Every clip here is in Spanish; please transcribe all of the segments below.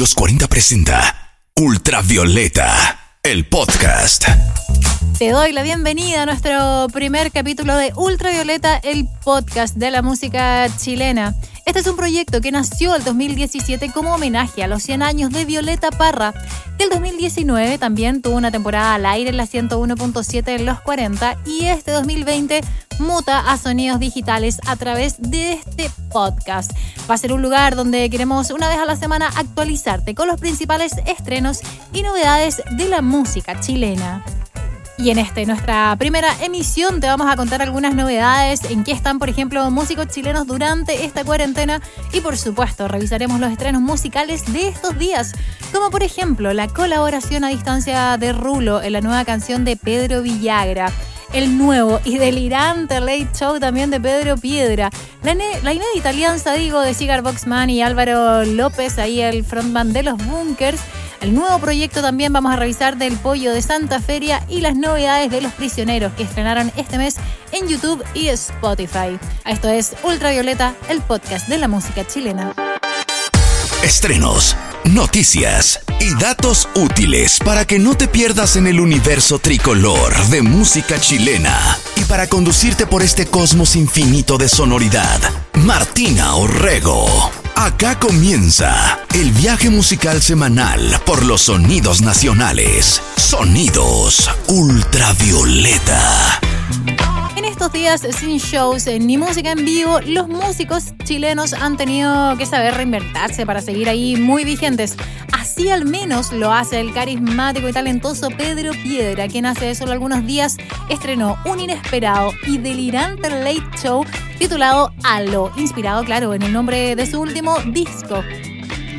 los 40 presenta Ultravioleta, el podcast. Te doy la bienvenida a nuestro primer capítulo de Ultravioleta, el podcast de la música chilena. Este es un proyecto que nació el 2017 como homenaje a los 100 años de Violeta Parra, que el 2019 también tuvo una temporada al aire en la 101.7 en los 40 y este 2020 muta a sonidos digitales a través de este podcast. Va a ser un lugar donde queremos una vez a la semana actualizarte con los principales estrenos y novedades de la música chilena. Y en este, nuestra primera emisión, te vamos a contar algunas novedades, en qué están, por ejemplo, músicos chilenos durante esta cuarentena y, por supuesto, revisaremos los estrenos musicales de estos días, como por ejemplo la colaboración a distancia de Rulo en la nueva canción de Pedro Villagra el nuevo y delirante late show también de Pedro Piedra. La, la, inédita alianza, digo, de Cigar Boxman y Álvaro López, ahí el frontman de los Bunkers. El nuevo proyecto también vamos a revisar del Pollo de Santa Feria y las novedades de Los Prisioneros que estrenaron este mes en YouTube y Spotify. Esto es Ultravioleta, el podcast de la música chilena. Estrenos, noticias y datos útiles para que no te pierdas en el universo tricolor de música chilena y para conducirte por este cosmos infinito de sonoridad. Martina Orrego. Acá comienza el viaje musical semanal por los sonidos nacionales. Sonidos ultravioleta. Estos días sin shows ni música en vivo, los músicos chilenos han tenido que saber reinventarse para seguir ahí muy vigentes. Así al menos lo hace el carismático y talentoso Pedro Piedra, quien hace solo algunos días estrenó un inesperado y delirante late show titulado Halo, inspirado, claro, en el nombre de su último disco.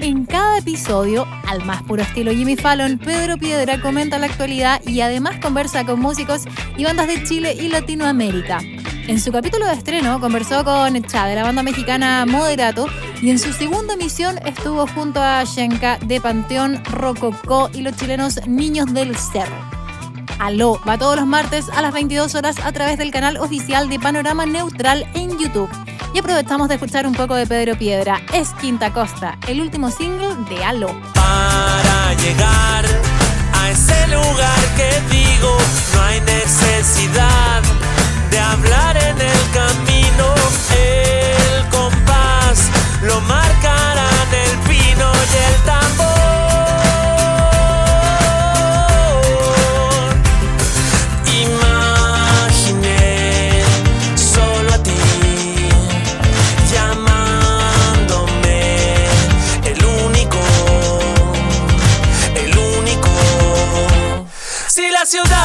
En cada episodio, al más puro estilo Jimmy Fallon, Pedro Piedra comenta la actualidad y además conversa con músicos y bandas de Chile y Latinoamérica. En su capítulo de estreno conversó con Cha de la banda mexicana Moderato y en su segunda emisión estuvo junto a Shenka de Panteón Rococó y los chilenos Niños del Cerro. Aló va todos los martes a las 22 horas a través del canal oficial de Panorama Neutral en YouTube. Y aprovechamos de escuchar un poco de Pedro Piedra. Es Quinta Costa, el último single de Aló. Para llegar a ese lugar que digo, no hay necesidad de hablar en el camino. El compás lo marcarán el pino y el tambor.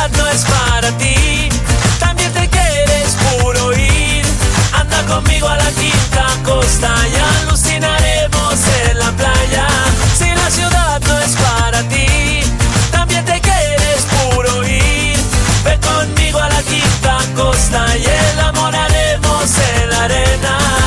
Ciudad no es para ti, también te quieres puro ir. Anda conmigo a la quinta costa y alucinaremos en la playa. Si la ciudad no es para ti, también te quieres puro ir. Ve conmigo a la quinta costa y el amor haremos en la arena.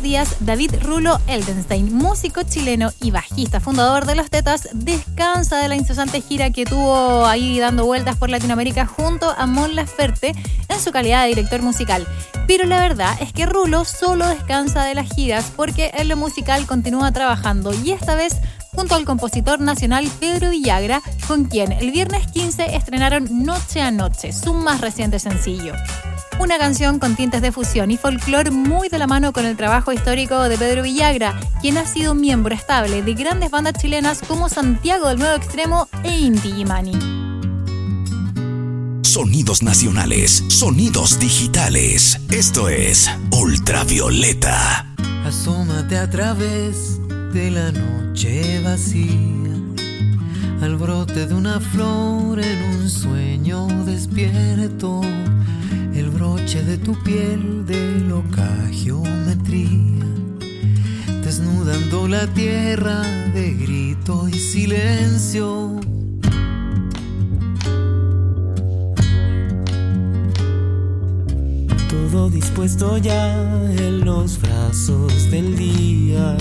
Días, David Rulo Eldenstein, músico chileno y bajista, fundador de Los Tetas, descansa de la incesante gira que tuvo ahí dando vueltas por Latinoamérica junto a Mon Laferte en su calidad de director musical. Pero la verdad es que Rulo solo descansa de las giras porque en lo musical continúa trabajando y esta vez junto al compositor nacional Pedro Villagra, con quien el viernes 15 estrenaron Noche a Noche, su más reciente sencillo una canción con tintes de fusión y folclore muy de la mano con el trabajo histórico de Pedro Villagra, quien ha sido miembro estable de grandes bandas chilenas como Santiago del Nuevo Extremo e Inti Gimani. Sonidos nacionales, sonidos digitales. Esto es Ultravioleta. Asómate a través de la noche vacía, al brote de una flor en un sueño despierto de tu piel de loca geometría, desnudando la tierra de grito y silencio. Todo dispuesto ya en los brazos del día,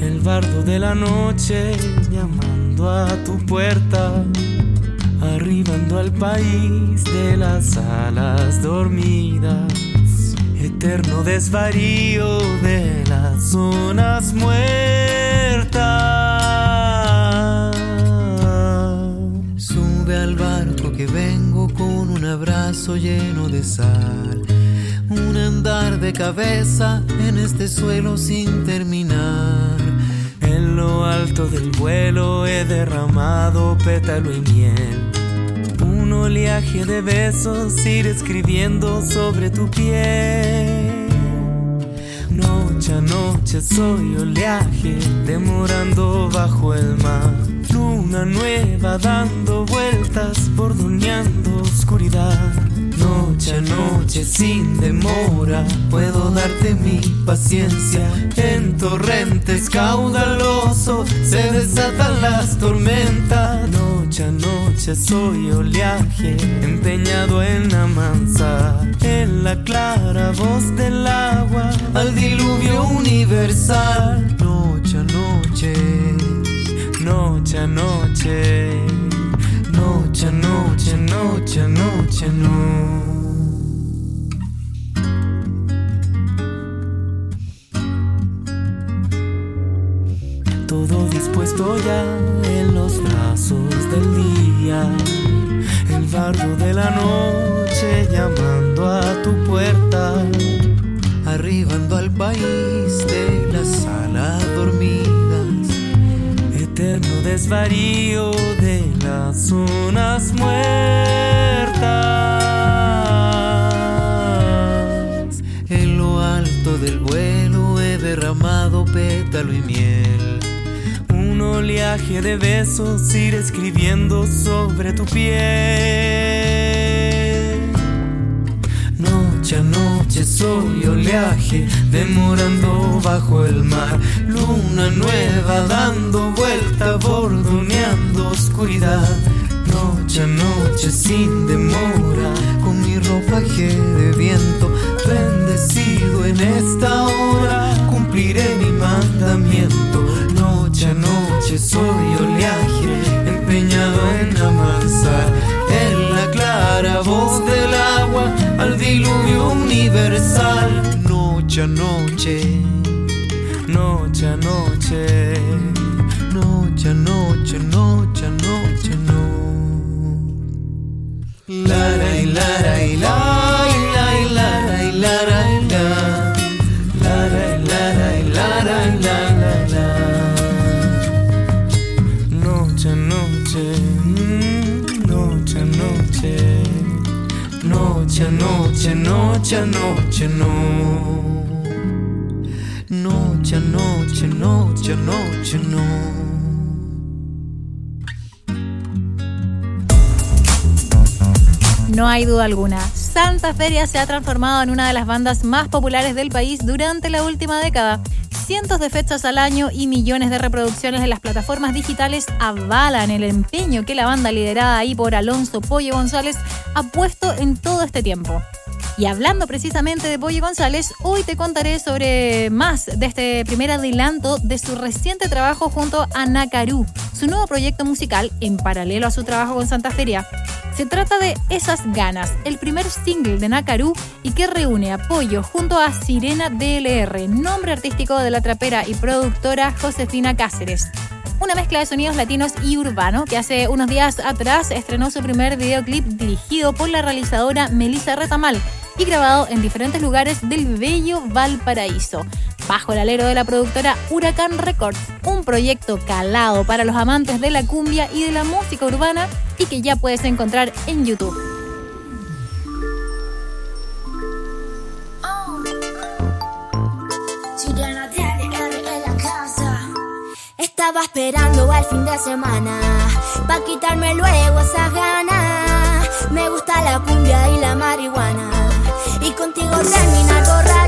el bardo de la noche llamando a tu puerta arribando al país de las alas dormidas, eterno desvarío de las zonas muertas. Sube al barco que vengo con un abrazo lleno de sal. Un andar de cabeza en este suelo sin terminar. En lo alto del vuelo he derramado pétalo y miel. Un oleaje de besos ir escribiendo sobre tu piel. Noche a noche soy oleaje, demorando bajo el mar. Luna nueva dando vueltas, bordoneando oscuridad. Noche a noche sin demora, puedo darte mi paciencia. En torrentes caudaloso se desatan las tormentas. Noche a noche soy oleaje, empeñado en amansar. En la clara voz del agua, al diluvio universal. Noche a noche, Noche a noche, noche noche, noche noche, no. Todo dispuesto ya en los brazos del día, el bardo de la noche llamando a tu puerta. arribando al país de las alas dormidas. Eterno desvarío de las zonas muertas. En lo alto del vuelo he derramado pétalo y miel. Un oleaje de besos ir escribiendo sobre tu piel. Noche a noche soy oleaje, demorando bajo el mar. Luna nueva dando vuelta, bordoneando oscuridad. Noche a noche sin demora, Con mi ropaje de viento, bendecido en esta hora, cumpliré mi mandamiento. Noche a noche soy oleaje, empeñado en amansar. En la clara voz del agua, al diluvio universal. noche a noche, Noche a noche, noche a noche, noche a noche, no. lara y lara y la y la y lara y y la. Lara y lara y y la la la. Noche a noche, mm, noche a noche, noche a noche, noche a noche, no. No. No hay duda alguna. Santa Feria se ha transformado en una de las bandas más populares del país durante la última década. Cientos de fechas al año y millones de reproducciones en las plataformas digitales avalan el empeño que la banda liderada ahí por Alonso Pollo González ha puesto en todo este tiempo. Y hablando precisamente de Pollo González, hoy te contaré sobre más de este primer adelanto de su reciente trabajo junto a Nakaru, su nuevo proyecto musical en paralelo a su trabajo con Santa Feria. Se trata de Esas Ganas, el primer single de Nakaru y que reúne apoyo junto a Sirena DLR, nombre artístico de la trapera y productora Josefina Cáceres. Una mezcla de sonidos latinos y urbano que hace unos días atrás estrenó su primer videoclip dirigido por la realizadora Melissa Retamal y grabado en diferentes lugares del bello Valparaíso, bajo el alero de la productora Huracán Records, un proyecto calado para los amantes de la cumbia y de la música urbana y que ya puedes encontrar en YouTube. Casa. Estaba esperando al fin de semana Pa' quitarme luego esas ganas Me gusta la cumbia y la marihuana Y contigo borracha Estaba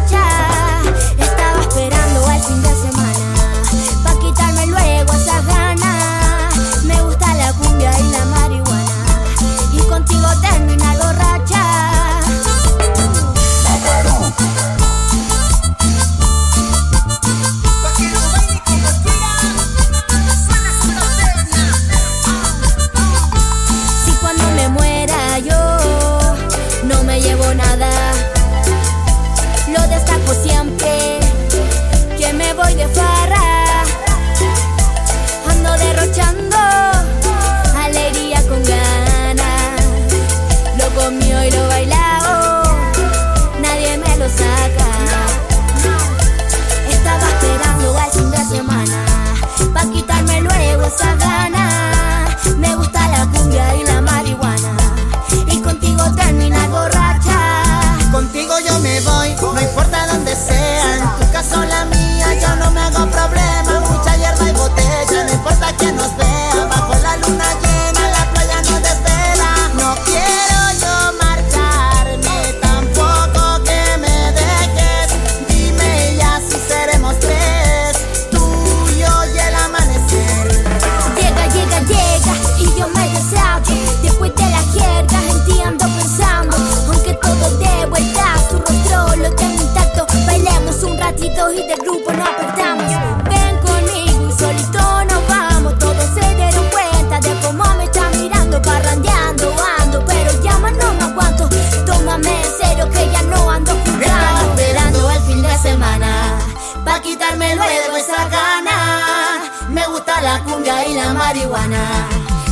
la marihuana.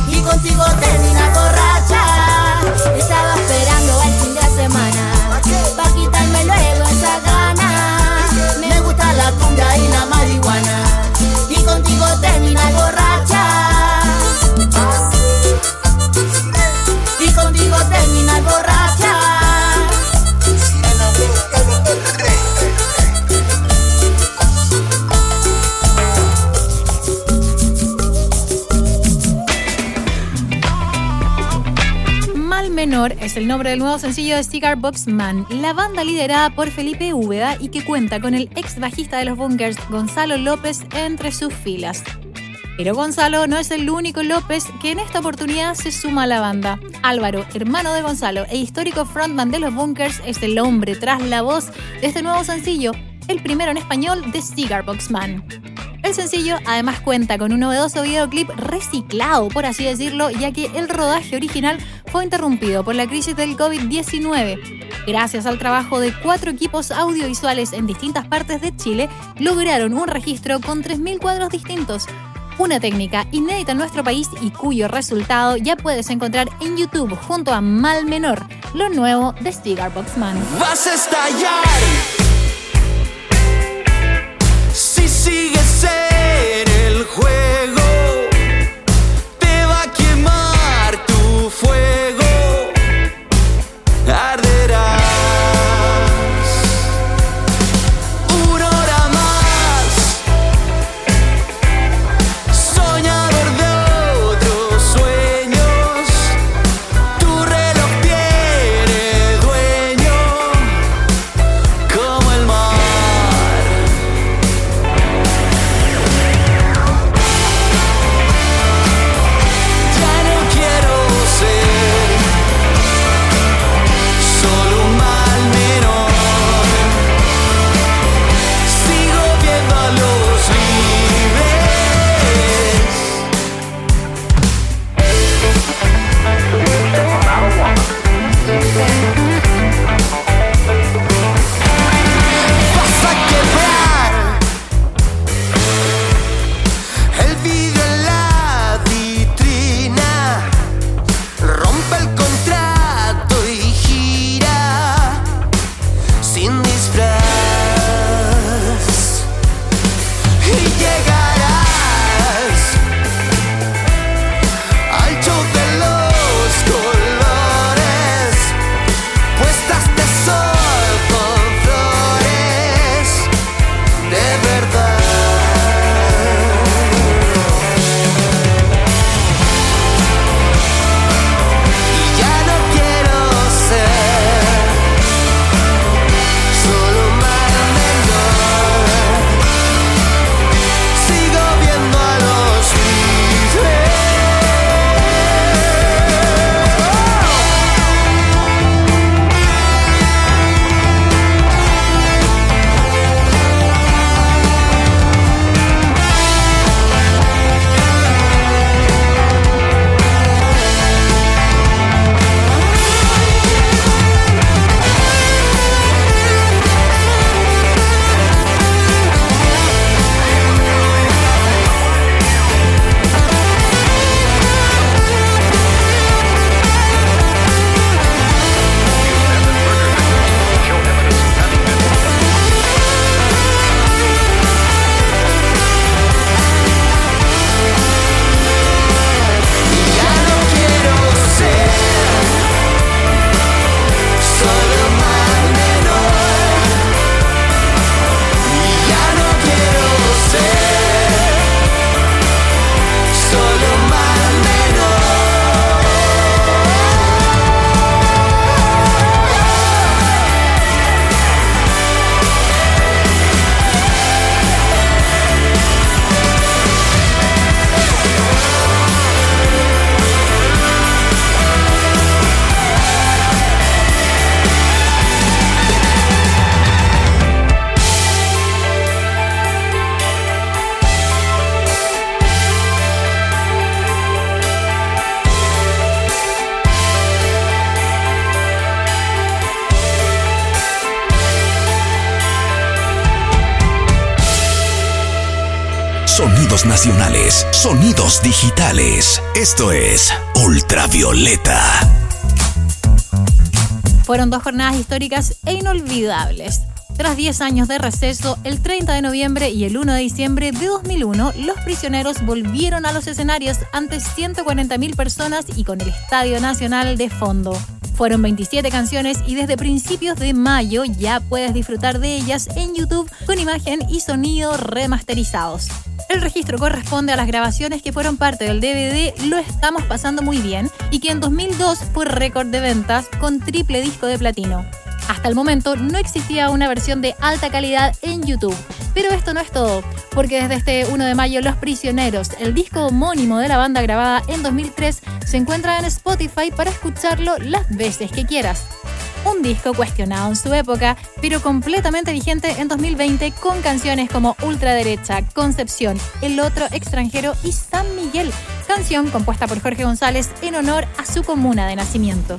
Y contigo terminar borracha. Estaba esperando el fin de semana. Pa' quitarme luego esa gana. Me gusta la cumbia y la marihuana. Y contigo terminar borracha Es el nombre del nuevo sencillo de Cigar Box Man, la banda liderada por Felipe Úbeda y que cuenta con el ex bajista de los Bunkers, Gonzalo López, entre sus filas. Pero Gonzalo no es el único López que en esta oportunidad se suma a la banda. Álvaro, hermano de Gonzalo e histórico frontman de los Bunkers, es el hombre tras la voz de este nuevo sencillo, el primero en español de Cigar Box Man. El sencillo además cuenta con un novedoso videoclip reciclado, por así decirlo, ya que el rodaje original fue interrumpido por la crisis del COVID-19. Gracias al trabajo de cuatro equipos audiovisuales en distintas partes de Chile, lograron un registro con 3.000 cuadros distintos. Una técnica inédita en nuestro país y cuyo resultado ya puedes encontrar en YouTube junto a Mal Menor, lo nuevo de Cigar Box Man. Vas a estallar juego. Nacionales, sonidos digitales. Esto es Ultravioleta. Fueron dos jornadas históricas e inolvidables. Tras 10 años de receso, el 30 de noviembre y el 1 de diciembre de 2001, los prisioneros volvieron a los escenarios ante 140.000 personas y con el Estadio Nacional de fondo. Fueron 27 canciones y desde principios de mayo ya puedes disfrutar de ellas en YouTube con imagen y sonido remasterizados. El registro corresponde a las grabaciones que fueron parte del DVD Lo estamos pasando muy bien y que en 2002 fue récord de ventas con triple disco de platino. Hasta el momento no existía una versión de alta calidad en YouTube. Pero esto no es todo, porque desde este 1 de mayo Los Prisioneros, el disco homónimo de la banda grabada en 2003, se encuentra en Spotify para escucharlo las veces que quieras. Un disco cuestionado en su época, pero completamente vigente en 2020 con canciones como Ultraderecha, Concepción, El Otro Extranjero y San Miguel, canción compuesta por Jorge González en honor a su comuna de nacimiento.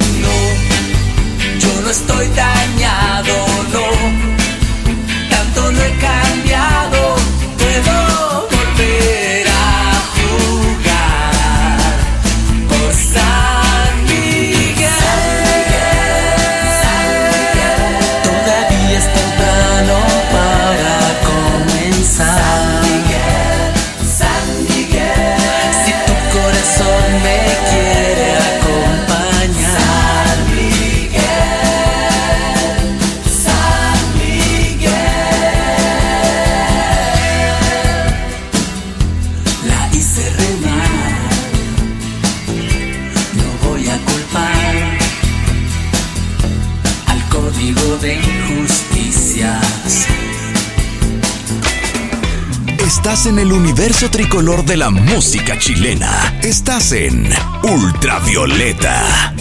Yo no estoy dañado, no. Tanto no he cambiado, puedo volver Estás en el universo tricolor de la música chilena. Estás en Ultravioleta.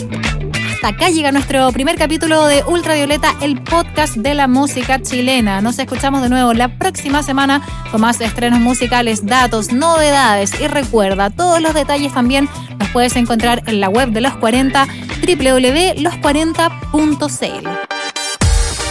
Hasta acá llega nuestro primer capítulo de Ultravioleta, el podcast de la música chilena. Nos escuchamos de nuevo la próxima semana con más estrenos musicales, datos, novedades y recuerda, todos los detalles también los puedes encontrar en la web de los 40 www.los40.cl.